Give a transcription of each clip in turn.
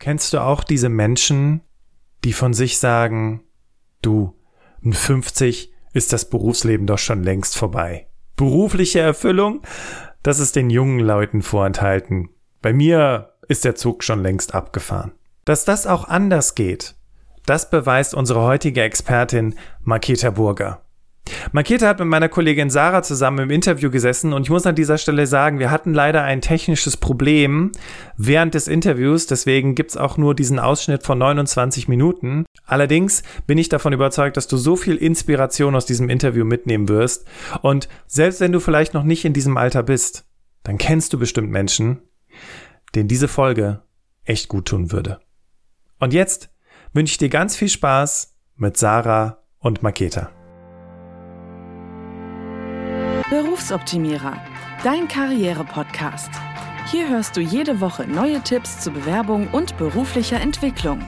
Kennst du auch diese Menschen, die von sich sagen, du, mit 50 ist das Berufsleben doch schon längst vorbei. Berufliche Erfüllung, das ist den jungen Leuten vorenthalten. Bei mir ist der Zug schon längst abgefahren. Dass das auch anders geht, das beweist unsere heutige Expertin Maketa Burger. Maketa hat mit meiner Kollegin Sarah zusammen im Interview gesessen und ich muss an dieser Stelle sagen, wir hatten leider ein technisches Problem während des Interviews, deswegen gibt's auch nur diesen Ausschnitt von 29 Minuten. Allerdings bin ich davon überzeugt, dass du so viel Inspiration aus diesem Interview mitnehmen wirst und selbst wenn du vielleicht noch nicht in diesem Alter bist, dann kennst du bestimmt Menschen, denen diese Folge echt gut tun würde. Und jetzt wünsche ich dir ganz viel Spaß mit Sarah und Maketa. Berufsoptimierer, dein Karriere-Podcast. Hier hörst du jede Woche neue Tipps zur Bewerbung und beruflicher Entwicklung.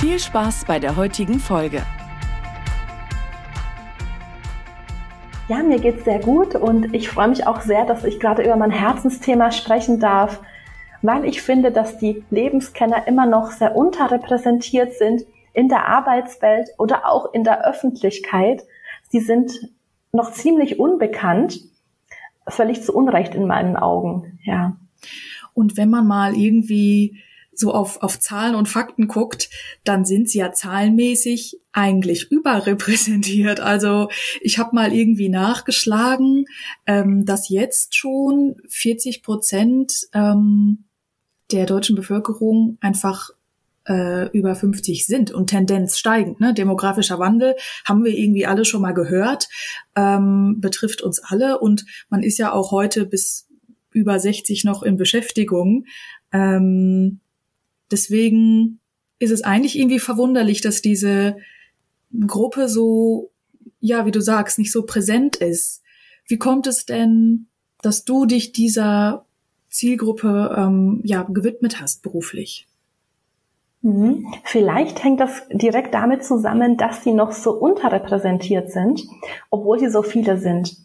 Viel Spaß bei der heutigen Folge. Ja, mir geht's sehr gut und ich freue mich auch sehr, dass ich gerade über mein Herzensthema sprechen darf, weil ich finde, dass die Lebenskenner immer noch sehr unterrepräsentiert sind in der Arbeitswelt oder auch in der Öffentlichkeit. Sie sind noch ziemlich unbekannt. Völlig zu Unrecht in meinen Augen, ja. Und wenn man mal irgendwie so auf, auf Zahlen und Fakten guckt, dann sind sie ja zahlenmäßig eigentlich überrepräsentiert. Also ich habe mal irgendwie nachgeschlagen, ähm, dass jetzt schon 40 Prozent ähm, der deutschen Bevölkerung einfach äh, über 50 sind und Tendenz steigend. Ne? Demografischer Wandel haben wir irgendwie alle schon mal gehört, ähm, betrifft uns alle und man ist ja auch heute bis über 60 noch in Beschäftigung. Ähm, deswegen ist es eigentlich irgendwie verwunderlich, dass diese Gruppe so, ja, wie du sagst, nicht so präsent ist. Wie kommt es denn, dass du dich dieser Zielgruppe ähm, ja gewidmet hast beruflich? Mhm. Vielleicht hängt das direkt damit zusammen, dass sie noch so unterrepräsentiert sind, obwohl sie so viele sind.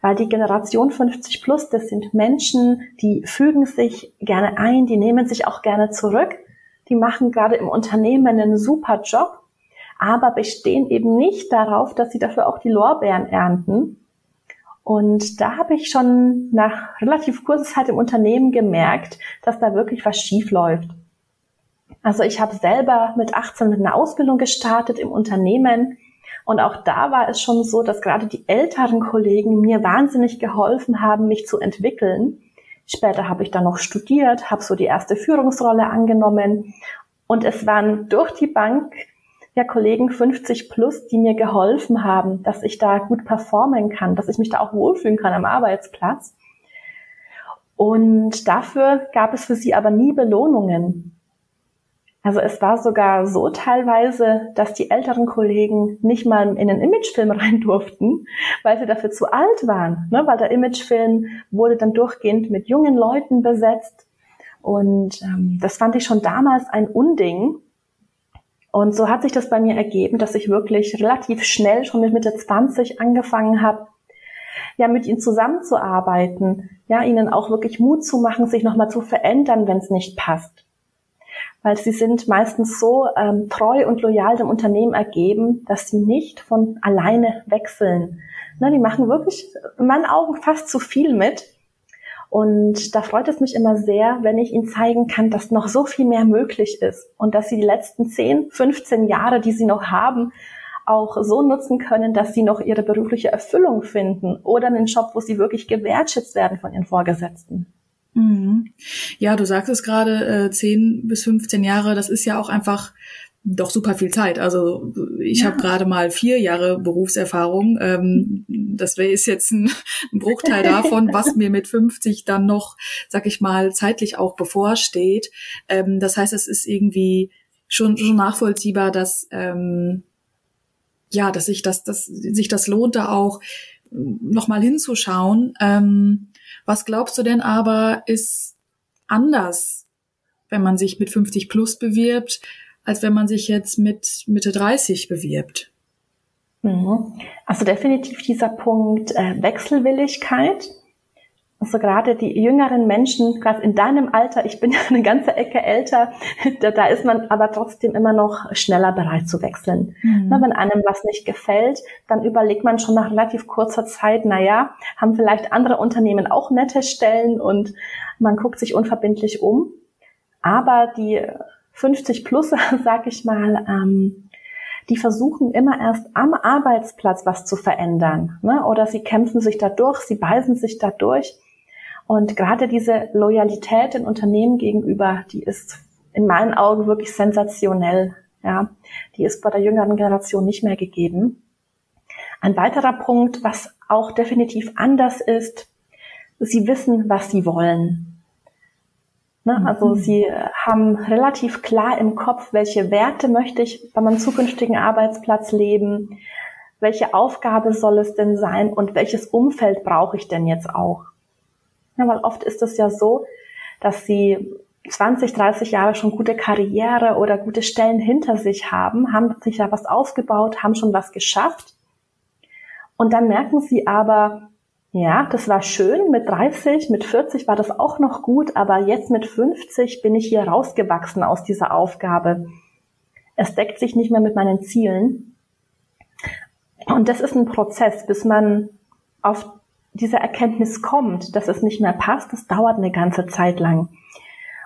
Weil die Generation 50 plus, das sind Menschen, die fügen sich gerne ein, die nehmen sich auch gerne zurück, die machen gerade im Unternehmen einen super Job, aber bestehen eben nicht darauf, dass sie dafür auch die Lorbeeren ernten. Und da habe ich schon nach relativ kurzer Zeit im Unternehmen gemerkt, dass da wirklich was schief läuft. Also ich habe selber mit 18 mit einer Ausbildung gestartet im Unternehmen und auch da war es schon so, dass gerade die älteren Kollegen mir wahnsinnig geholfen haben, mich zu entwickeln. Später habe ich dann noch studiert, habe so die erste Führungsrolle angenommen und es waren durch die Bank ja Kollegen 50 plus, die mir geholfen haben, dass ich da gut performen kann, dass ich mich da auch wohlfühlen kann am Arbeitsplatz. Und dafür gab es für sie aber nie Belohnungen. Also es war sogar so teilweise, dass die älteren Kollegen nicht mal in einen Imagefilm rein durften, weil sie dafür zu alt waren. Ne? Weil der Imagefilm wurde dann durchgehend mit jungen Leuten besetzt. Und ähm, das fand ich schon damals ein Unding. Und so hat sich das bei mir ergeben, dass ich wirklich relativ schnell schon mit Mitte 20 angefangen habe, ja, mit ihnen zusammenzuarbeiten, ja, ihnen auch wirklich Mut zu machen, sich nochmal zu verändern, wenn es nicht passt weil sie sind meistens so ähm, treu und loyal dem Unternehmen ergeben, dass sie nicht von alleine wechseln. Ne, die machen wirklich in meinen Augen fast zu viel mit. Und da freut es mich immer sehr, wenn ich ihnen zeigen kann, dass noch so viel mehr möglich ist und dass sie die letzten 10, 15 Jahre, die sie noch haben, auch so nutzen können, dass sie noch ihre berufliche Erfüllung finden oder einen Job, wo sie wirklich gewertschätzt werden von ihren Vorgesetzten. Mhm. Ja, du sagst es gerade, äh, 10 bis 15 Jahre, das ist ja auch einfach doch super viel Zeit. Also ich ja. habe gerade mal vier Jahre Berufserfahrung. Ähm, das wäre ist jetzt ein, ein Bruchteil davon, was mir mit 50 dann noch, sag ich mal, zeitlich auch bevorsteht. Ähm, das heißt, es ist irgendwie schon, schon nachvollziehbar, dass ähm, ja, dass sich das, dass sich das lohnt, da auch nochmal hinzuschauen. Ähm, was glaubst du denn aber ist anders, wenn man sich mit 50 plus bewirbt, als wenn man sich jetzt mit Mitte 30 bewirbt? Mhm. Also definitiv dieser Punkt äh, Wechselwilligkeit. Also gerade die jüngeren Menschen, gerade in deinem Alter, ich bin ja eine ganze Ecke älter, da, da ist man aber trotzdem immer noch schneller bereit zu wechseln. Mhm. Na, wenn einem was nicht gefällt, dann überlegt man schon nach relativ kurzer Zeit, na ja, haben vielleicht andere Unternehmen auch nette Stellen und man guckt sich unverbindlich um. Aber die 50 plus, sag ich mal, ähm, die versuchen immer erst am Arbeitsplatz was zu verändern. Ne? Oder sie kämpfen sich da durch, sie beißen sich da durch. Und gerade diese Loyalität den Unternehmen gegenüber, die ist in meinen Augen wirklich sensationell. Ja, die ist bei der jüngeren Generation nicht mehr gegeben. Ein weiterer Punkt, was auch definitiv anders ist, sie wissen, was sie wollen. Ne? Mhm. Also sie haben relativ klar im Kopf, welche Werte möchte ich bei meinem zukünftigen Arbeitsplatz leben, welche Aufgabe soll es denn sein und welches Umfeld brauche ich denn jetzt auch. Ja, weil oft ist es ja so, dass sie 20, 30 Jahre schon gute Karriere oder gute Stellen hinter sich haben, haben sich ja was aufgebaut, haben schon was geschafft. Und dann merken sie aber, ja, das war schön, mit 30, mit 40 war das auch noch gut, aber jetzt mit 50 bin ich hier rausgewachsen aus dieser Aufgabe. Es deckt sich nicht mehr mit meinen Zielen. Und das ist ein Prozess, bis man auf diese Erkenntnis kommt, dass es nicht mehr passt, das dauert eine ganze Zeit lang.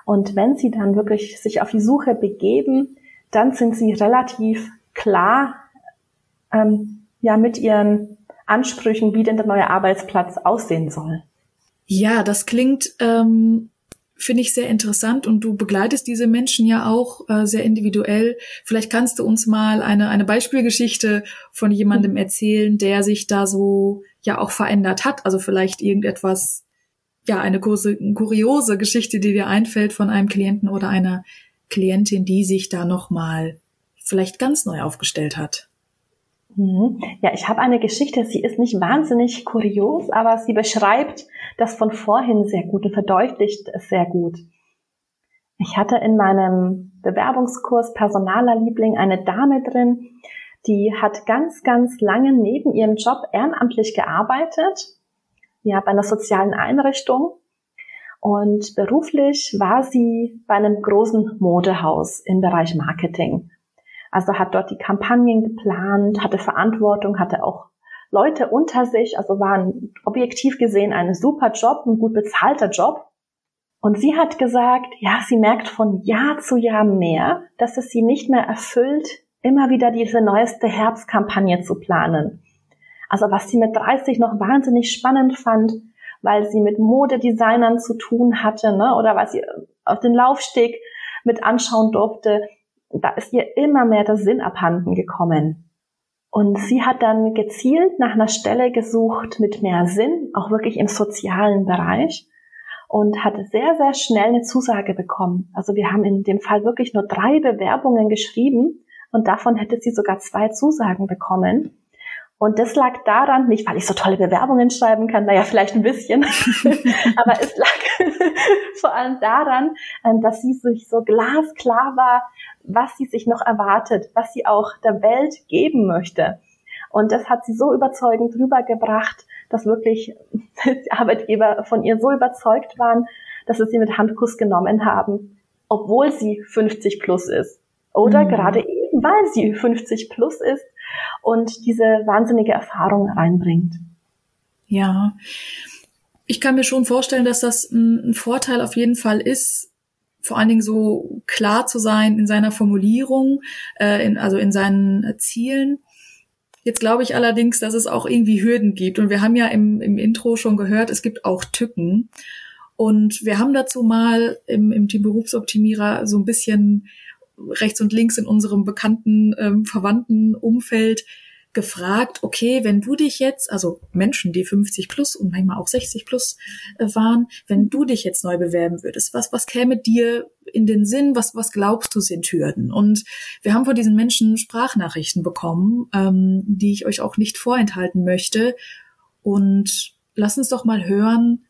Und wenn Sie dann wirklich sich auf die Suche begeben, dann sind Sie relativ klar ähm, ja mit Ihren Ansprüchen, wie denn der neue Arbeitsplatz aussehen soll. Ja, das klingt ähm, finde ich sehr interessant und du begleitest diese Menschen ja auch äh, sehr individuell. Vielleicht kannst du uns mal eine, eine Beispielgeschichte von jemandem erzählen, der sich da so ja auch verändert hat. Also vielleicht irgendetwas, ja, eine kuriose Geschichte, die dir einfällt von einem Klienten oder einer Klientin, die sich da nochmal vielleicht ganz neu aufgestellt hat. Mhm. Ja, ich habe eine Geschichte, sie ist nicht wahnsinnig kurios, aber sie beschreibt das von vorhin sehr gut und verdeutlicht es sehr gut. Ich hatte in meinem Bewerbungskurs Personaler Liebling eine Dame drin, die hat ganz, ganz lange neben ihrem Job ehrenamtlich gearbeitet, ja, bei einer sozialen Einrichtung. Und beruflich war sie bei einem großen Modehaus im Bereich Marketing. Also hat dort die Kampagnen geplant, hatte Verantwortung, hatte auch Leute unter sich, also war ein, objektiv gesehen ein super Job, ein gut bezahlter Job. Und sie hat gesagt, ja, sie merkt von Jahr zu Jahr mehr, dass es sie nicht mehr erfüllt, immer wieder diese neueste Herbstkampagne zu planen. Also was sie mit 30 noch wahnsinnig spannend fand, weil sie mit Modedesignern zu tun hatte, ne, oder weil sie auf den Laufsteg mit anschauen durfte, da ist ihr immer mehr der Sinn abhanden gekommen. Und sie hat dann gezielt nach einer Stelle gesucht mit mehr Sinn, auch wirklich im sozialen Bereich und hat sehr, sehr schnell eine Zusage bekommen. Also wir haben in dem Fall wirklich nur drei Bewerbungen geschrieben und davon hätte sie sogar zwei Zusagen bekommen. Und das lag daran, nicht weil ich so tolle Bewerbungen schreiben kann, naja, vielleicht ein bisschen, aber es lag vor allem daran, ähm, dass sie sich so glasklar war, was sie sich noch erwartet, was sie auch der Welt geben möchte. Und das hat sie so überzeugend rübergebracht, dass wirklich die Arbeitgeber von ihr so überzeugt waren, dass sie sie mit Handkuss genommen haben, obwohl sie 50 plus ist. Oder mhm. gerade eben, weil sie 50 plus ist und diese wahnsinnige Erfahrung reinbringt. Ja, ich kann mir schon vorstellen, dass das ein, Vorteil auf jeden Fall ist, vor allen Dingen so klar zu sein in seiner Formulierung, äh, in, also in seinen Zielen. Jetzt glaube ich allerdings, dass es auch irgendwie Hürden gibt. Und wir haben ja im, im Intro schon gehört, es gibt auch Tücken. Und wir haben dazu mal im, im Team Berufsoptimierer so ein bisschen rechts und links in unserem bekannten, ähm, verwandten Umfeld gefragt, okay, wenn du dich jetzt, also Menschen, die 50 plus und manchmal auch 60 plus äh, waren, wenn du dich jetzt neu bewerben würdest, was, was käme dir in den Sinn, was, was glaubst du sind Hürden? Und wir haben von diesen Menschen Sprachnachrichten bekommen, ähm, die ich euch auch nicht vorenthalten möchte. Und lass uns doch mal hören,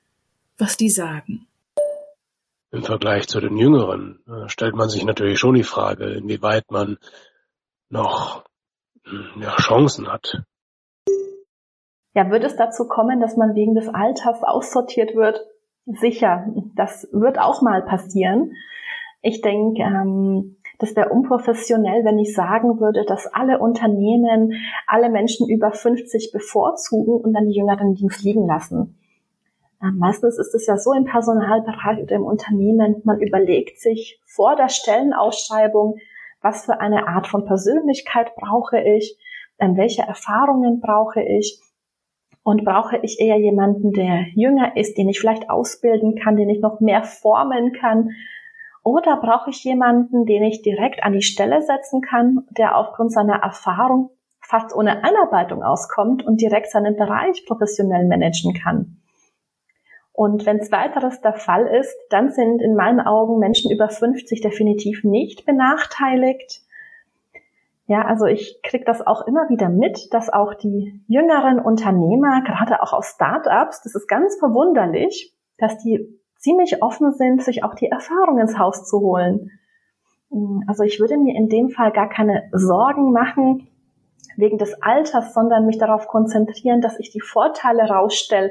was die sagen. Im Vergleich zu den Jüngeren äh, stellt man sich natürlich schon die Frage, inwieweit man noch ja, Chancen hat. Ja, wird es dazu kommen, dass man wegen des Alters aussortiert wird? Sicher, das wird auch mal passieren. Ich denke, ähm, das wäre unprofessionell, wenn ich sagen würde, dass alle Unternehmen alle Menschen über 50 bevorzugen und dann die Jüngeren Dienst liegen lassen. Ähm, meistens ist es ja so im Personalbereich oder im Unternehmen, man überlegt sich vor der Stellenausschreibung, was für eine Art von Persönlichkeit brauche ich, ähm, welche Erfahrungen brauche ich und brauche ich eher jemanden, der jünger ist, den ich vielleicht ausbilden kann, den ich noch mehr formen kann, oder brauche ich jemanden, den ich direkt an die Stelle setzen kann, der aufgrund seiner Erfahrung fast ohne Einarbeitung auskommt und direkt seinen Bereich professionell managen kann? Und wenn zweiteres der Fall ist, dann sind in meinen Augen Menschen über 50 definitiv nicht benachteiligt. Ja, also ich kriege das auch immer wieder mit, dass auch die jüngeren Unternehmer, gerade auch aus Startups, das ist ganz verwunderlich, dass die ziemlich offen sind, sich auch die Erfahrung ins Haus zu holen. Also ich würde mir in dem Fall gar keine Sorgen machen wegen des Alters, sondern mich darauf konzentrieren, dass ich die Vorteile rausstelle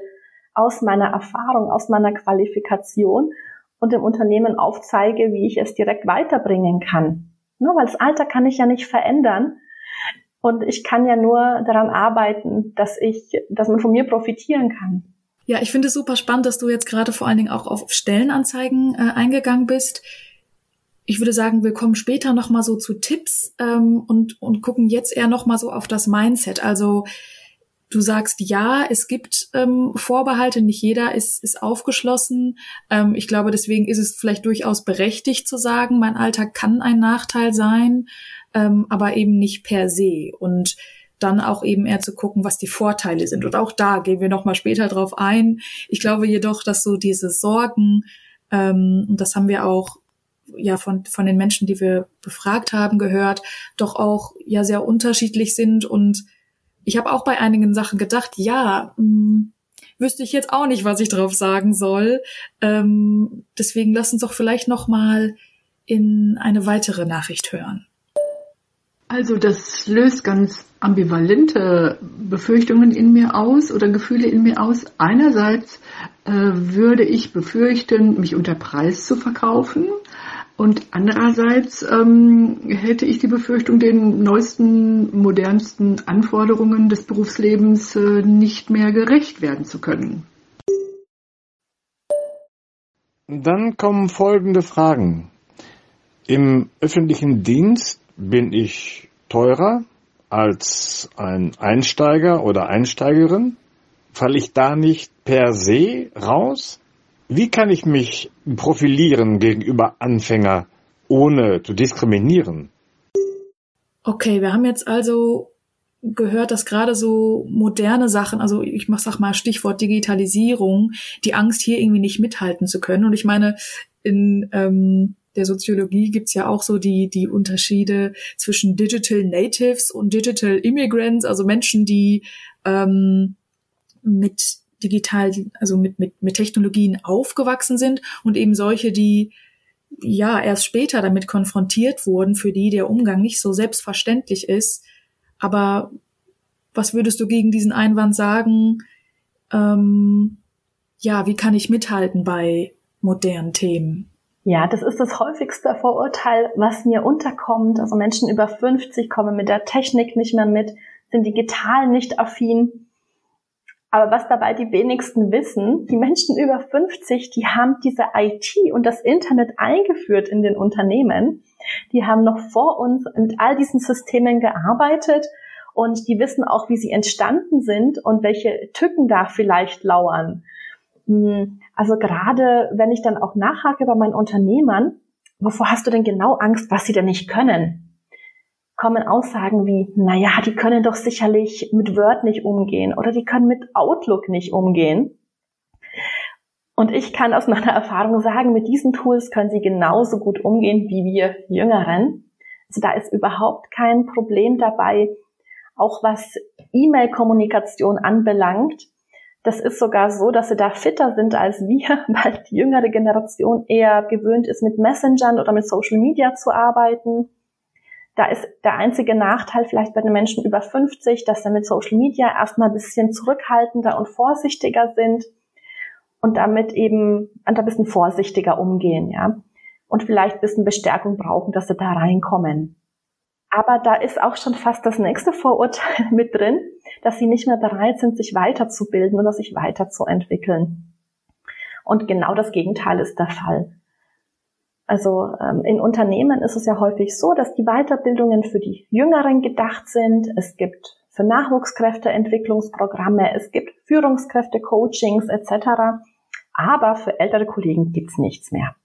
aus meiner Erfahrung, aus meiner Qualifikation und dem Unternehmen aufzeige, wie ich es direkt weiterbringen kann. Nur weil das Alter kann ich ja nicht verändern. Und ich kann ja nur daran arbeiten, dass ich, dass man von mir profitieren kann. Ja, ich finde es super spannend, dass du jetzt gerade vor allen Dingen auch auf Stellenanzeigen äh, eingegangen bist. Ich würde sagen, wir kommen später noch mal so zu Tipps ähm, und und gucken jetzt eher noch mal so auf das Mindset. Also du sagst ja, es gibt ähm, Vorbehalte, nicht jeder ist ist aufgeschlossen. Ähm, ich glaube, deswegen ist es vielleicht durchaus berechtigt zu sagen, mein Alltag kann ein Nachteil sein, ähm, aber eben nicht per se. Und dann auch eben eher zu gucken, was die Vorteile sind. Und auch da gehen wir nochmal später drauf ein. Ich glaube jedoch, dass so diese Sorgen, ähm, und das haben wir auch ja von, von den Menschen, die wir befragt haben, gehört, doch auch ja sehr unterschiedlich sind. Und ich habe auch bei einigen Sachen gedacht, ja, mh, hm, wüsste ich jetzt auch nicht, was ich drauf sagen soll. Ähm, deswegen lass uns doch vielleicht noch mal in eine weitere Nachricht hören. Also das löst ganz ambivalente Befürchtungen in mir aus oder Gefühle in mir aus. Einerseits äh, würde ich befürchten, mich unter Preis zu verkaufen. Und andererseits ähm, hätte ich die Befürchtung, den neuesten, modernsten Anforderungen des Berufslebens äh, nicht mehr gerecht werden zu können. Dann kommen folgende Fragen. Im öffentlichen Dienst bin ich teurer als ein Einsteiger oder Einsteigerin? Falle ich da nicht per se raus? Wie kann ich mich profilieren gegenüber Anfänger, ohne zu diskriminieren? Okay, wir haben jetzt also gehört, dass gerade so moderne Sachen, also ich mach sag mal Stichwort Digitalisierung, die Angst hier irgendwie nicht mithalten zu können. Und ich meine, in ähm, der Soziologie gibt's ja auch so die, die Unterschiede zwischen Digital Natives und Digital Immigrants, also Menschen, die ähm, mit digital, also mit, mit, mit Technologien aufgewachsen sind und eben solche, die ja erst später damit konfrontiert wurden, für die der Umgang nicht so selbstverständlich ist. Aber was würdest du gegen diesen Einwand sagen? Ähm, ja, wie kann ich mithalten bei modernen Themen? Ja, das ist das häufigste Vorurteil, was mir unterkommt. Also Menschen über 50 kommen mit der Technik nicht mehr mit, sind digital nicht affin. Aber was dabei die wenigsten wissen, die Menschen über 50, die haben diese IT und das Internet eingeführt in den Unternehmen. Die haben noch vor uns mit all diesen Systemen gearbeitet und die wissen auch, wie sie entstanden sind und welche Tücken da vielleicht lauern. Hm, also gerade wenn ich dann auch nachhake bei meinen Unternehmern, wovor hast du denn genau Angst, was sie denn nicht können? Kommen Aussagen wie, na ja, die können doch sicherlich mit Word nicht umgehen oder die können mit Outlook nicht umgehen. Und ich kann aus meiner Erfahrung sagen, mit diesen Tools können sie genauso gut umgehen wie wir Jüngeren. Also da ist überhaupt kein Problem dabei, auch was E-Mail-Kommunikation anbelangt. Das ist sogar so, dass sie da fitter sind als wir, weil die jüngere Generation eher gewöhnt ist, mit Messengern oder mit Social Media zu arbeiten. Da ist der einzige Nachteil vielleicht bei den Menschen über 50, dass sie mit Social Media erstmal ein bisschen zurückhaltender und vorsichtiger sind und damit eben ein bisschen vorsichtiger umgehen, ja. Und vielleicht ein bisschen Bestärkung brauchen, dass sie da reinkommen. Aber da ist auch schon fast das nächste Vorurteil mit drin, dass sie nicht mehr bereit sind, sich weiterzubilden oder sich weiterzuentwickeln. Und genau das Gegenteil ist der Fall. Also ähm, in Unternehmen ist es ja häufig so, dass die Weiterbildungen für die Jüngeren gedacht sind. Es gibt für Nachwuchskräfte Entwicklungsprogramme, es gibt Führungskräfte, Coachings etc. Aber für ältere Kollegen gibt's nichts mehr.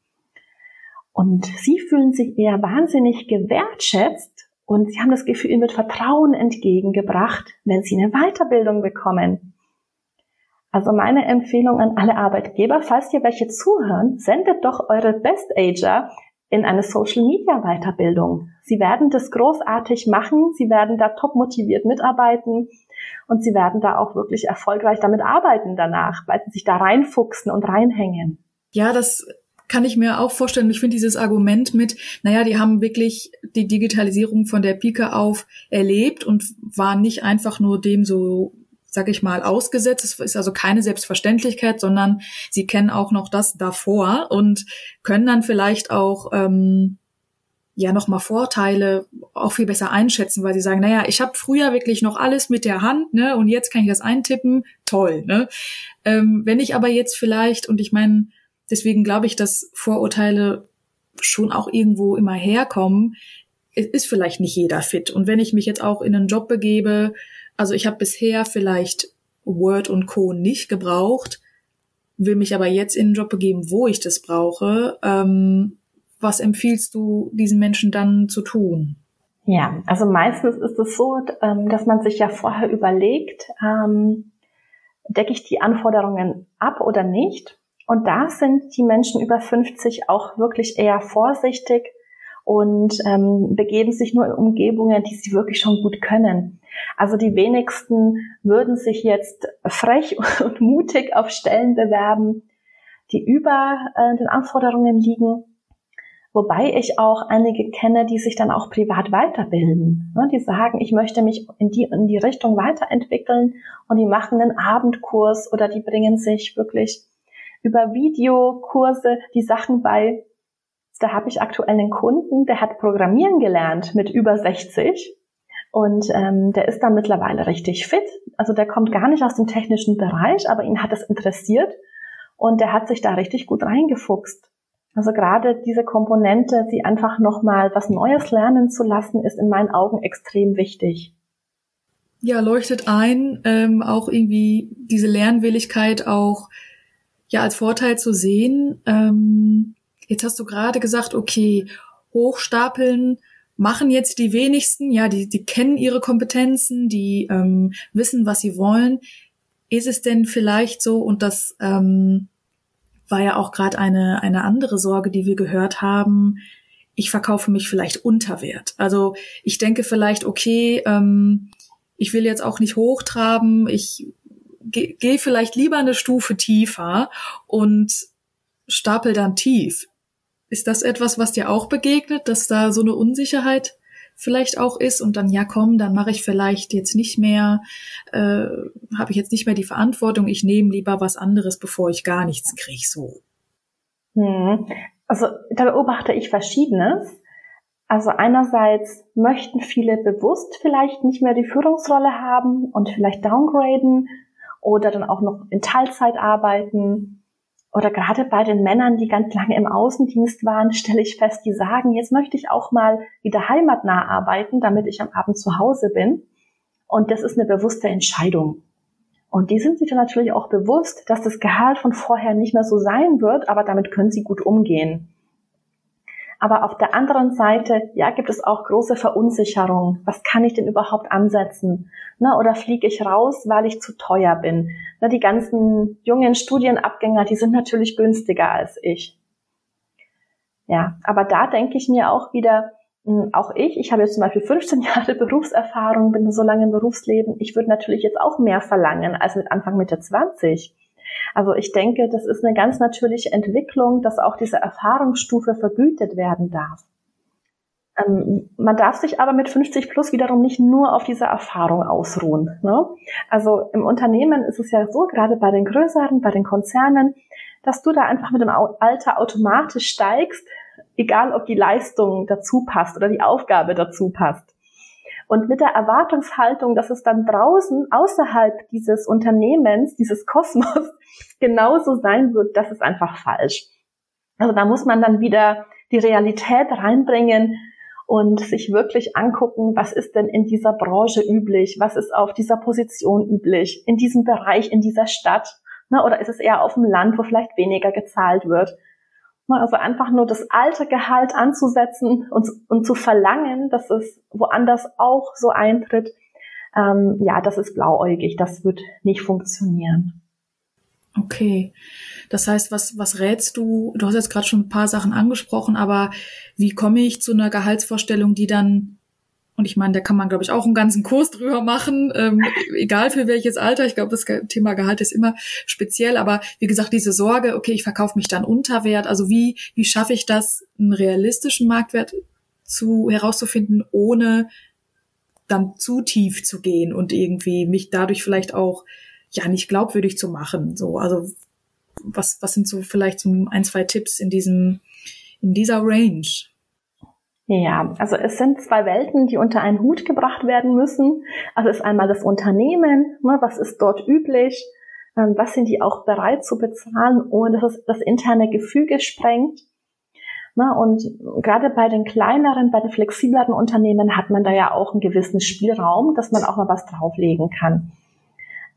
Und sie fühlen sich eher wahnsinnig gewertschätzt und sie haben das Gefühl, ihnen wird Vertrauen entgegengebracht, wenn sie eine Weiterbildung bekommen. Also meine Empfehlung an alle Arbeitgeber, falls ihr welche zuhören, sendet doch eure Best-Ager in eine Social Media Weiterbildung. Sie werden das großartig machen, sie werden da top motiviert mitarbeiten und sie werden da auch wirklich erfolgreich damit arbeiten danach, weil sie sich da reinfuchsen und reinhängen. Ja, das kann ich mir auch vorstellen. Ich finde dieses Argument mit, naja, die haben wirklich die Digitalisierung von der Pike auf erlebt und waren nicht einfach nur dem so sag ich mal, ausgesetzt. Es ist also keine Selbstverständlichkeit, sondern sie kennen auch noch das davor und können dann vielleicht auch ähm, ja nochmal Vorteile auch viel besser einschätzen, weil sie sagen, naja, ich habe früher wirklich noch alles mit der Hand, ne, und jetzt kann ich das eintippen, toll, ne. Ähm, wenn ich aber jetzt vielleicht, und ich meine, deswegen glaube ich, dass Vorurteile schon auch irgendwo immer herkommen, ist vielleicht nicht jeder fit. Und wenn ich mich jetzt auch in einen Job begebe, also ich habe bisher vielleicht Word und Co. nicht gebraucht, will mich aber jetzt in einen Job begeben, wo ich das brauche. Ähm, was empfiehlst du diesen Menschen dann zu tun? Ja, also meistens ist es so, ähm, dass man sich ja vorher überlegt, ähm, decke ich die Anforderungen ab oder nicht? Und da sind die Menschen über 50 auch wirklich eher vorsichtig und ähm, begeben sich nur in Umgebungen, die sie wirklich schon gut können. Also die wenigsten würden sich jetzt frech und mutig auf Stellen bewerben, die über äh, den Anforderungen liegen. Wobei ich auch einige kenne, die sich dann auch privat weiterbilden. Ne, die sagen, ich möchte mich in die, in die Richtung weiterentwickeln und die machen einen Abendkurs oder die bringen sich wirklich über Videokurse die Sachen bei. Da habe ich aktuell einen Kunden, der hat Programmieren gelernt mit über 60 und ähm, der ist da mittlerweile richtig fit. Also der kommt gar nicht aus dem technischen Bereich, aber ihn hat es interessiert und der hat sich da richtig gut reingefuchst. Also gerade diese Komponente, sie einfach nochmal was Neues lernen zu lassen, ist in meinen Augen extrem wichtig. Ja, leuchtet ein, ähm, auch irgendwie diese Lernwilligkeit auch ja als Vorteil zu sehen. Ähm, jetzt hast du gerade gesagt, okay, hochstapeln machen jetzt die wenigsten, ja, die, die kennen ihre Kompetenzen, die ähm, wissen, was sie wollen. Ist es denn vielleicht so, und das ähm, war ja auch gerade eine, eine andere Sorge, die wir gehört haben, ich verkaufe mich vielleicht unter Wert. Also ich denke vielleicht, okay, ähm, ich will jetzt auch nicht hochtraben, ich gehe geh vielleicht lieber eine Stufe tiefer und stapel dann tief. Ist das etwas, was dir auch begegnet, dass da so eine Unsicherheit vielleicht auch ist und dann ja komm, dann mache ich vielleicht jetzt nicht mehr, äh, habe ich jetzt nicht mehr die Verantwortung, ich nehme lieber was anderes, bevor ich gar nichts kriege. So. Hm. Also da beobachte ich Verschiedenes. Also einerseits möchten viele bewusst vielleicht nicht mehr die Führungsrolle haben und vielleicht downgraden oder dann auch noch in Teilzeit arbeiten oder gerade bei den Männern, die ganz lange im Außendienst waren, stelle ich fest, die sagen, jetzt möchte ich auch mal wieder heimatnah arbeiten, damit ich am Abend zu Hause bin. Und das ist eine bewusste Entscheidung. Und die sind sich dann natürlich auch bewusst, dass das Gehalt von vorher nicht mehr so sein wird, aber damit können sie gut umgehen. Aber auf der anderen Seite, ja, gibt es auch große Verunsicherung. Was kann ich denn überhaupt ansetzen? Na, oder fliege ich raus, weil ich zu teuer bin? Na, die ganzen jungen Studienabgänger, die sind natürlich günstiger als ich. Ja, aber da denke ich mir auch wieder, hm, auch ich, ich habe jetzt zum Beispiel 15 Jahre Berufserfahrung, bin so lange im Berufsleben, ich würde natürlich jetzt auch mehr verlangen als mit Anfang Mitte 20. Also ich denke, das ist eine ganz natürliche Entwicklung, dass auch diese Erfahrungsstufe vergütet werden darf. Ähm, man darf sich aber mit 50 plus wiederum nicht nur auf diese Erfahrung ausruhen. Ne? Also im Unternehmen ist es ja so, gerade bei den größeren, bei den Konzernen, dass du da einfach mit dem Alter automatisch steigst, egal ob die Leistung dazu passt oder die Aufgabe dazu passt. Und mit der Erwartungshaltung, dass es dann draußen außerhalb dieses Unternehmens, dieses Kosmos genauso sein wird, das ist einfach falsch. Also da muss man dann wieder die Realität reinbringen und sich wirklich angucken, was ist denn in dieser Branche üblich, was ist auf dieser Position üblich, in diesem Bereich, in dieser Stadt, ne, oder ist es eher auf dem Land, wo vielleicht weniger gezahlt wird. Also einfach nur das alte Gehalt anzusetzen und, und zu verlangen, dass es woanders auch so eintritt, ähm, ja, das ist blauäugig, das wird nicht funktionieren. Okay. Das heißt, was, was rätst du? Du hast jetzt gerade schon ein paar Sachen angesprochen, aber wie komme ich zu einer Gehaltsvorstellung, die dann, und ich meine, da kann man, glaube ich, auch einen ganzen Kurs drüber machen, ähm, egal für welches Alter. Ich glaube, das Thema Gehalt ist immer speziell, aber wie gesagt, diese Sorge, okay, ich verkaufe mich dann unter Wert. Also wie, wie schaffe ich das, einen realistischen Marktwert zu, herauszufinden, ohne dann zu tief zu gehen und irgendwie mich dadurch vielleicht auch ja nicht glaubwürdig zu machen. So, also was, was sind so vielleicht so ein, zwei Tipps in diesem, in dieser Range? Ja, also es sind zwei Welten, die unter einen Hut gebracht werden müssen. Also ist einmal das Unternehmen, ne, was ist dort üblich, ähm, was sind die auch bereit zu bezahlen, ohne dass es das interne Gefüge sprengt. Na, und gerade bei den kleineren, bei den flexibleren Unternehmen hat man da ja auch einen gewissen Spielraum, dass man auch mal was drauflegen kann.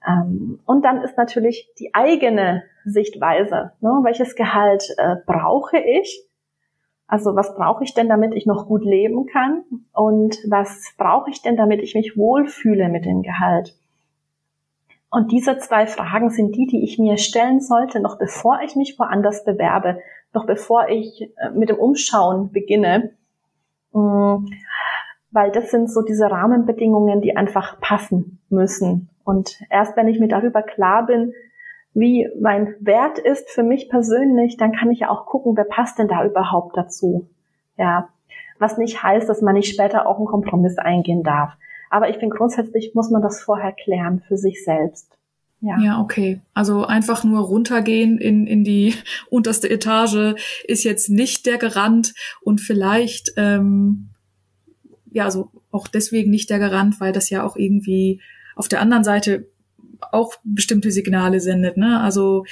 Ähm, und dann ist natürlich die eigene Sichtweise. Ne? Welches Gehalt äh, brauche ich? Also was brauche ich denn, damit ich noch gut leben kann? Und was brauche ich denn, damit ich mich wohlfühle mit dem Gehalt? Und diese zwei Fragen sind die, die ich mir stellen sollte, noch bevor ich mich woanders bewerbe, noch bevor ich äh, mit dem Umschauen beginne. Mm, weil das sind so diese Rahmenbedingungen, die einfach passen müssen. Und erst wenn ich mir darüber klar bin, wie mein Wert ist für mich persönlich, dann kann ich ja auch gucken, wer passt denn da überhaupt dazu. Ja. Was nicht heißt, dass man nicht später auch einen Kompromiss eingehen darf. Aber ich finde grundsätzlich muss man das vorher klären für sich selbst. Ja. ja, okay. Also einfach nur runtergehen in, in die unterste Etage ist jetzt nicht der Garant und vielleicht, ähm, ja, also auch deswegen nicht der Garant, weil das ja auch irgendwie auf der anderen Seite auch bestimmte Signale sendet. Ne? Also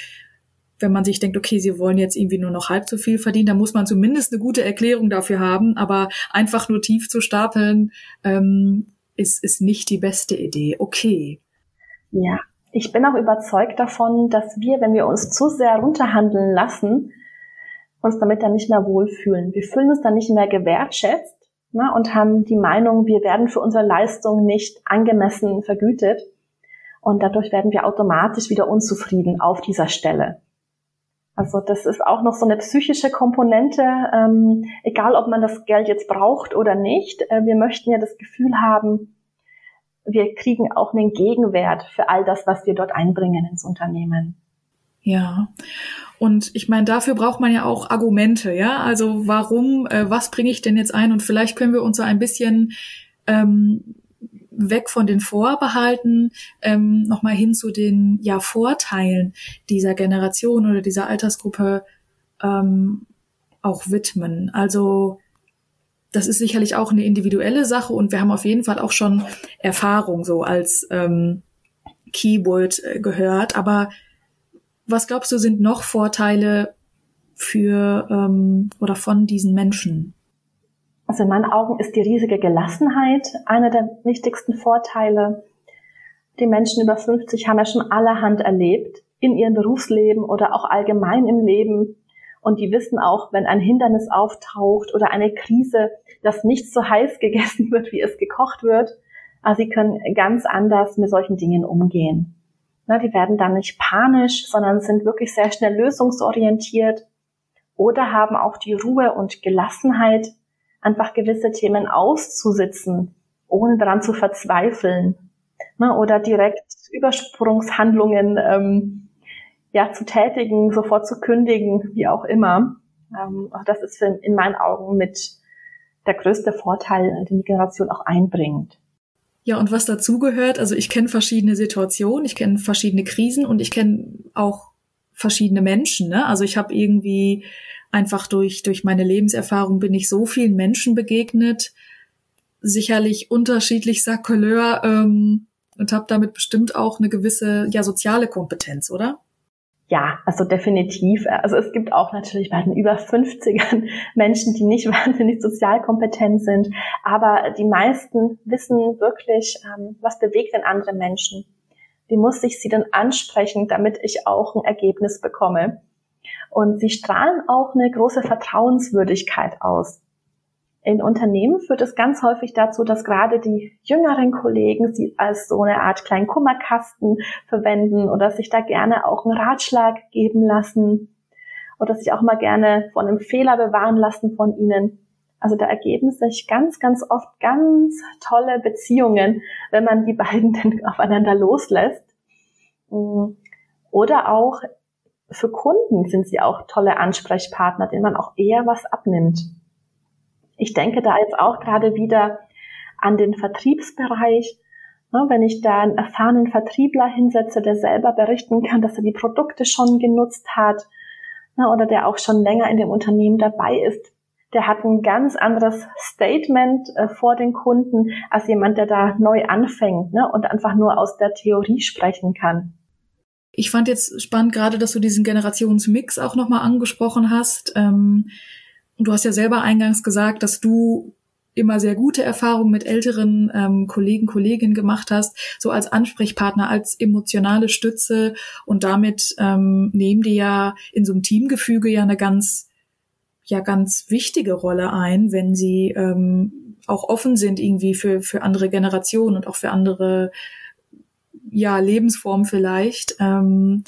wenn man sich denkt, okay, sie wollen jetzt irgendwie nur noch halb so viel verdienen, dann muss man zumindest eine gute Erklärung dafür haben. Aber einfach nur tief zu stapeln, ähm, ist, ist nicht die beste Idee. Okay. Ja, ich bin auch überzeugt davon, dass wir, wenn wir uns zu sehr runterhandeln lassen, uns damit dann nicht mehr wohlfühlen. Wir fühlen uns dann nicht mehr gewertschätzt ne, und haben die Meinung, wir werden für unsere Leistung nicht angemessen vergütet. Und dadurch werden wir automatisch wieder unzufrieden auf dieser Stelle. Also das ist auch noch so eine psychische Komponente, ähm, egal ob man das Geld jetzt braucht oder nicht. Äh, wir möchten ja das Gefühl haben, wir kriegen auch einen Gegenwert für all das, was wir dort einbringen ins Unternehmen. Ja. Und ich meine, dafür braucht man ja auch Argumente, ja. Also warum, äh, was bringe ich denn jetzt ein? Und vielleicht können wir uns so ein bisschen ähm, weg von den Vorbehalten ähm, nochmal hin zu den ja Vorteilen dieser Generation oder dieser Altersgruppe ähm, auch widmen. Also das ist sicherlich auch eine individuelle Sache und wir haben auf jeden Fall auch schon Erfahrung so als ähm, Keyword äh, gehört. Aber was glaubst du, sind noch Vorteile für ähm, oder von diesen Menschen? Also in meinen Augen ist die riesige Gelassenheit einer der wichtigsten Vorteile. Die Menschen über 50 haben ja schon allerhand erlebt in ihrem Berufsleben oder auch allgemein im Leben. Und die wissen auch, wenn ein Hindernis auftaucht oder eine Krise, dass nichts so heiß gegessen wird, wie es gekocht wird. Also sie können ganz anders mit solchen Dingen umgehen. Ne, die werden dann nicht panisch, sondern sind wirklich sehr schnell lösungsorientiert oder haben auch die Ruhe und Gelassenheit, einfach gewisse Themen auszusitzen, ohne daran zu verzweifeln ne, oder direkt Übersprungshandlungen ähm, ja, zu tätigen, sofort zu kündigen, wie auch immer. Ähm, auch das ist in meinen Augen mit der größte Vorteil, den die Generation auch einbringt. Ja, und was dazugehört, also ich kenne verschiedene Situationen, ich kenne verschiedene Krisen und ich kenne auch verschiedene Menschen. Ne? Also ich habe irgendwie einfach durch, durch meine Lebenserfahrung bin ich so vielen Menschen begegnet, sicherlich unterschiedlichster Couleur ähm, und habe damit bestimmt auch eine gewisse ja soziale Kompetenz, oder? Ja, also definitiv. Also es gibt auch natürlich bei den über 50ern Menschen, die nicht wahnsinnig sozial kompetent sind, aber die meisten wissen wirklich, ähm, was bewegt denn andere Menschen. Wie muss ich sie denn ansprechen, damit ich auch ein Ergebnis bekomme? Und sie strahlen auch eine große Vertrauenswürdigkeit aus. In Unternehmen führt es ganz häufig dazu, dass gerade die jüngeren Kollegen sie als so eine Art kleinen Kummerkasten verwenden oder sich da gerne auch einen Ratschlag geben lassen oder sich auch mal gerne von einem Fehler bewahren lassen von ihnen. Also da ergeben sich ganz, ganz oft ganz tolle Beziehungen, wenn man die beiden dann aufeinander loslässt. Oder auch für Kunden sind sie auch tolle Ansprechpartner, denen man auch eher was abnimmt. Ich denke da jetzt auch gerade wieder an den Vertriebsbereich. Ne, wenn ich da einen erfahrenen Vertriebler hinsetze, der selber berichten kann, dass er die Produkte schon genutzt hat ne, oder der auch schon länger in dem Unternehmen dabei ist, der hat ein ganz anderes Statement äh, vor den Kunden als jemand, der da neu anfängt ne, und einfach nur aus der Theorie sprechen kann. Ich fand jetzt spannend gerade, dass du diesen Generationsmix auch nochmal angesprochen hast. Ähm, du hast ja selber eingangs gesagt, dass du immer sehr gute Erfahrungen mit älteren ähm, Kollegen, Kolleginnen gemacht hast, so als Ansprechpartner, als emotionale Stütze und damit ähm, nehmen die ja in so einem Teamgefüge ja eine ganz, ja ganz wichtige Rolle ein, wenn sie ähm, auch offen sind irgendwie für für andere Generationen und auch für andere ja Lebensformen vielleicht. Ähm,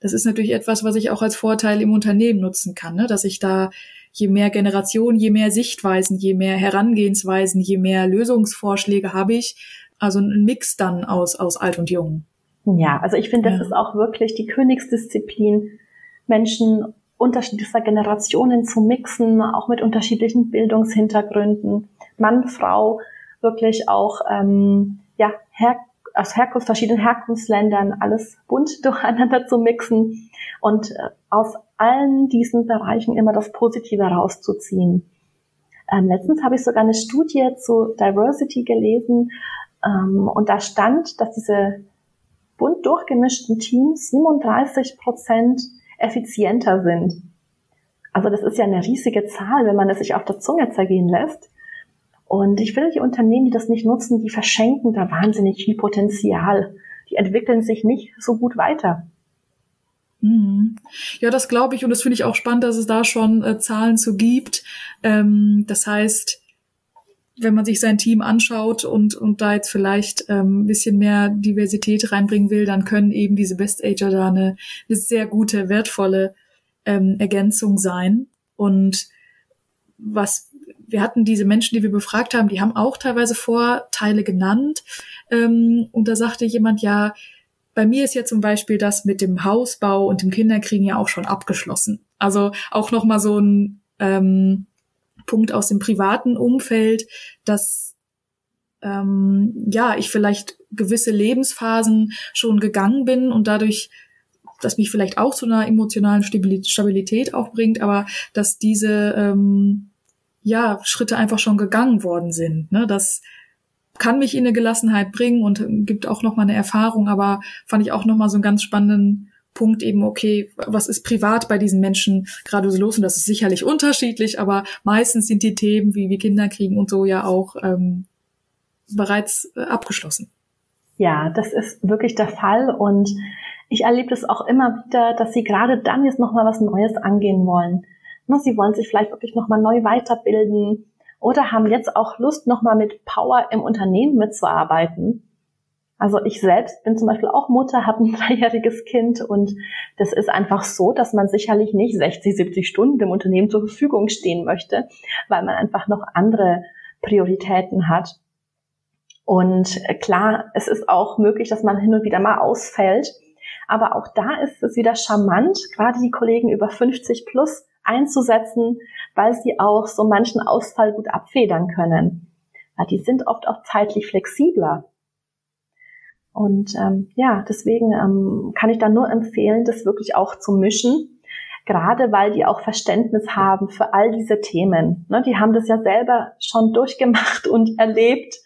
das ist natürlich etwas, was ich auch als Vorteil im Unternehmen nutzen kann, ne? dass ich da je mehr Generationen, je mehr Sichtweisen, je mehr Herangehensweisen, je mehr Lösungsvorschläge habe ich. Also ein Mix dann aus, aus alt und jung. Ja, also ich finde, das ja. ist auch wirklich die Königsdisziplin, Menschen unterschiedlicher Generationen zu mixen, auch mit unterschiedlichen Bildungshintergründen, Mann, Frau, wirklich auch ähm, ja, Her aus Herkunft, verschiedenen Herkunftsländern alles bunt durcheinander zu mixen und äh, aus allen diesen Bereichen immer das Positive rauszuziehen. Ähm, letztens habe ich sogar eine Studie zu Diversity gelesen ähm, und da stand, dass diese bunt durchgemischten Teams 37 Prozent effizienter sind. Also das ist ja eine riesige Zahl, wenn man es sich auf der Zunge zergehen lässt. Und ich finde, die Unternehmen, die das nicht nutzen, die verschenken da wahnsinnig viel Potenzial. Die entwickeln sich nicht so gut weiter. Mhm. Ja, das glaube ich und das finde ich auch spannend, dass es da schon äh, Zahlen zu gibt. Ähm, das heißt, wenn man sich sein Team anschaut und, und da jetzt vielleicht ähm, ein bisschen mehr Diversität reinbringen will, dann können eben diese Best Ager da eine, eine sehr gute, wertvolle ähm, Ergänzung sein. Und was wir hatten diese Menschen, die wir befragt haben, die haben auch teilweise Vorteile genannt. Ähm, und da sagte jemand, ja, bei mir ist ja zum Beispiel das mit dem Hausbau und dem Kinderkriegen ja auch schon abgeschlossen. Also auch noch mal so ein ähm, Punkt aus dem privaten Umfeld, dass ähm, ja ich vielleicht gewisse Lebensphasen schon gegangen bin und dadurch das mich vielleicht auch zu einer emotionalen Stabilität auch bringt, aber dass diese ähm, ja Schritte einfach schon gegangen worden sind. Ne? Das kann mich in eine Gelassenheit bringen und gibt auch noch mal eine Erfahrung, aber fand ich auch noch mal so einen ganz spannenden Punkt eben, okay, was ist privat bei diesen Menschen gerade so los? Und das ist sicherlich unterschiedlich, aber meistens sind die Themen wie, wie Kinderkriegen und so ja auch ähm, bereits äh, abgeschlossen. Ja, das ist wirklich der Fall und ich erlebe das auch immer wieder, dass sie gerade dann jetzt noch mal was Neues angehen wollen. Sie wollen sich vielleicht wirklich noch mal neu weiterbilden oder haben jetzt auch Lust, nochmal mit Power im Unternehmen mitzuarbeiten. Also ich selbst bin zum Beispiel auch Mutter, habe ein dreijähriges Kind und das ist einfach so, dass man sicherlich nicht 60, 70 Stunden im Unternehmen zur Verfügung stehen möchte, weil man einfach noch andere Prioritäten hat. Und klar, es ist auch möglich, dass man hin und wieder mal ausfällt. Aber auch da ist es wieder charmant, gerade die Kollegen über 50 plus einzusetzen, weil sie auch so manchen Ausfall gut abfedern können. Weil die sind oft auch zeitlich flexibler. Und ähm, ja, deswegen ähm, kann ich da nur empfehlen, das wirklich auch zu mischen, gerade weil die auch Verständnis haben für all diese Themen. Ne, die haben das ja selber schon durchgemacht und erlebt.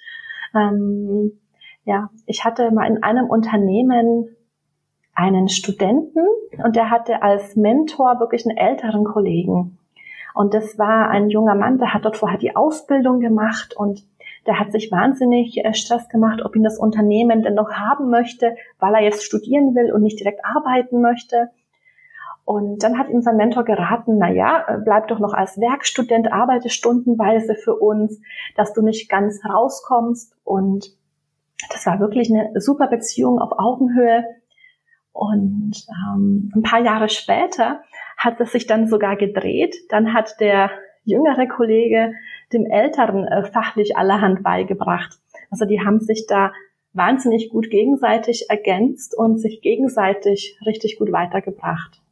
Ähm, ja, ich hatte mal in einem Unternehmen einen Studenten und der hatte als Mentor wirklich einen älteren Kollegen. Und das war ein junger Mann, der hat dort vorher die Ausbildung gemacht und der hat sich wahnsinnig äh, Stress gemacht, ob ihn das Unternehmen denn noch haben möchte, weil er jetzt studieren will und nicht direkt arbeiten möchte. Und dann hat ihm sein Mentor geraten, na ja, äh, bleib doch noch als Werkstudent, arbeite stundenweise für uns, dass du nicht ganz rauskommst. Und das war wirklich eine super Beziehung auf Augenhöhe. Und ähm, ein paar Jahre später hat es sich dann sogar gedreht. Dann hat der jüngere Kollege dem Älteren äh, fachlich allerhand beigebracht. Also die haben sich da wahnsinnig gut gegenseitig ergänzt und sich gegenseitig richtig gut weitergebracht.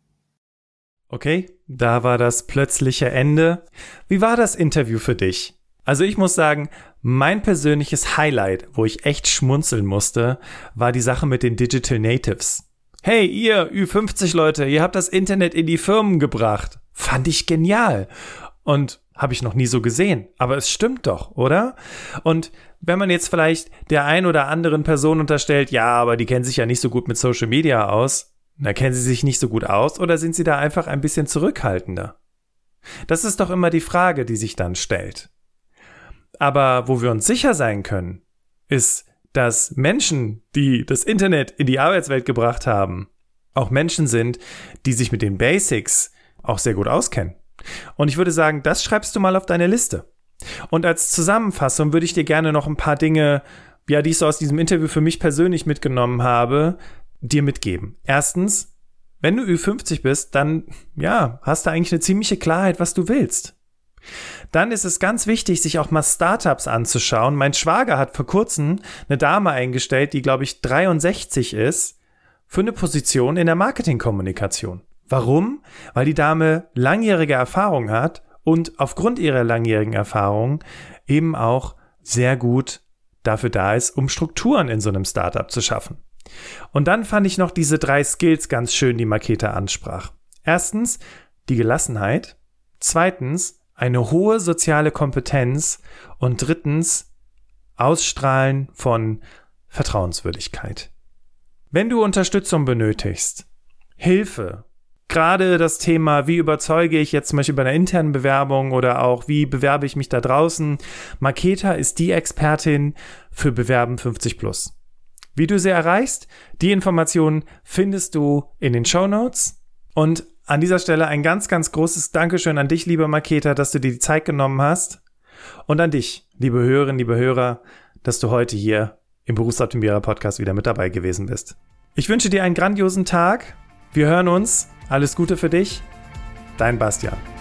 Okay, da war das plötzliche Ende. Wie war das Interview für dich? Also ich muss sagen, mein persönliches Highlight, wo ich echt schmunzeln musste, war die Sache mit den Digital Natives. Hey, ihr Ü50 Leute, ihr habt das Internet in die Firmen gebracht. Fand ich genial. Und habe ich noch nie so gesehen. Aber es stimmt doch, oder? Und wenn man jetzt vielleicht der ein oder anderen Person unterstellt, ja, aber die kennen sich ja nicht so gut mit Social Media aus, na, kennen sie sich nicht so gut aus oder sind sie da einfach ein bisschen zurückhaltender? Das ist doch immer die Frage, die sich dann stellt. Aber wo wir uns sicher sein können, ist, dass Menschen, die das Internet in die Arbeitswelt gebracht haben, auch Menschen sind, die sich mit den Basics auch sehr gut auskennen. Und ich würde sagen, das schreibst du mal auf deine Liste. Und als Zusammenfassung würde ich dir gerne noch ein paar Dinge, ja, die ich so aus diesem Interview für mich persönlich mitgenommen habe, dir mitgeben. Erstens, wenn du Ü50 bist, dann, ja, hast du eigentlich eine ziemliche Klarheit, was du willst. Dann ist es ganz wichtig, sich auch mal Startups anzuschauen. Mein Schwager hat vor kurzem eine Dame eingestellt, die, glaube ich, 63 ist, für eine Position in der Marketingkommunikation. Warum? Weil die Dame langjährige Erfahrung hat und aufgrund ihrer langjährigen Erfahrung eben auch sehr gut dafür da ist, um Strukturen in so einem Startup zu schaffen. Und dann fand ich noch diese drei Skills ganz schön, die Maketa ansprach. Erstens die Gelassenheit, zweitens eine hohe soziale Kompetenz und drittens Ausstrahlen von Vertrauenswürdigkeit. Wenn du Unterstützung benötigst, Hilfe gerade das Thema, wie überzeuge ich jetzt zum Beispiel bei einer internen Bewerbung oder auch wie bewerbe ich mich da draußen. Maketa ist die Expertin für Bewerben 50 plus. Wie du sie erreichst, die Informationen findest du in den Show Notes. Und an dieser Stelle ein ganz, ganz großes Dankeschön an dich, lieber Maketa, dass du dir die Zeit genommen hast. Und an dich, liebe Hörerinnen, liebe Hörer, dass du heute hier im Berufsoptimierer Podcast wieder mit dabei gewesen bist. Ich wünsche dir einen grandiosen Tag. Wir hören uns alles Gute für dich, dein Bastian.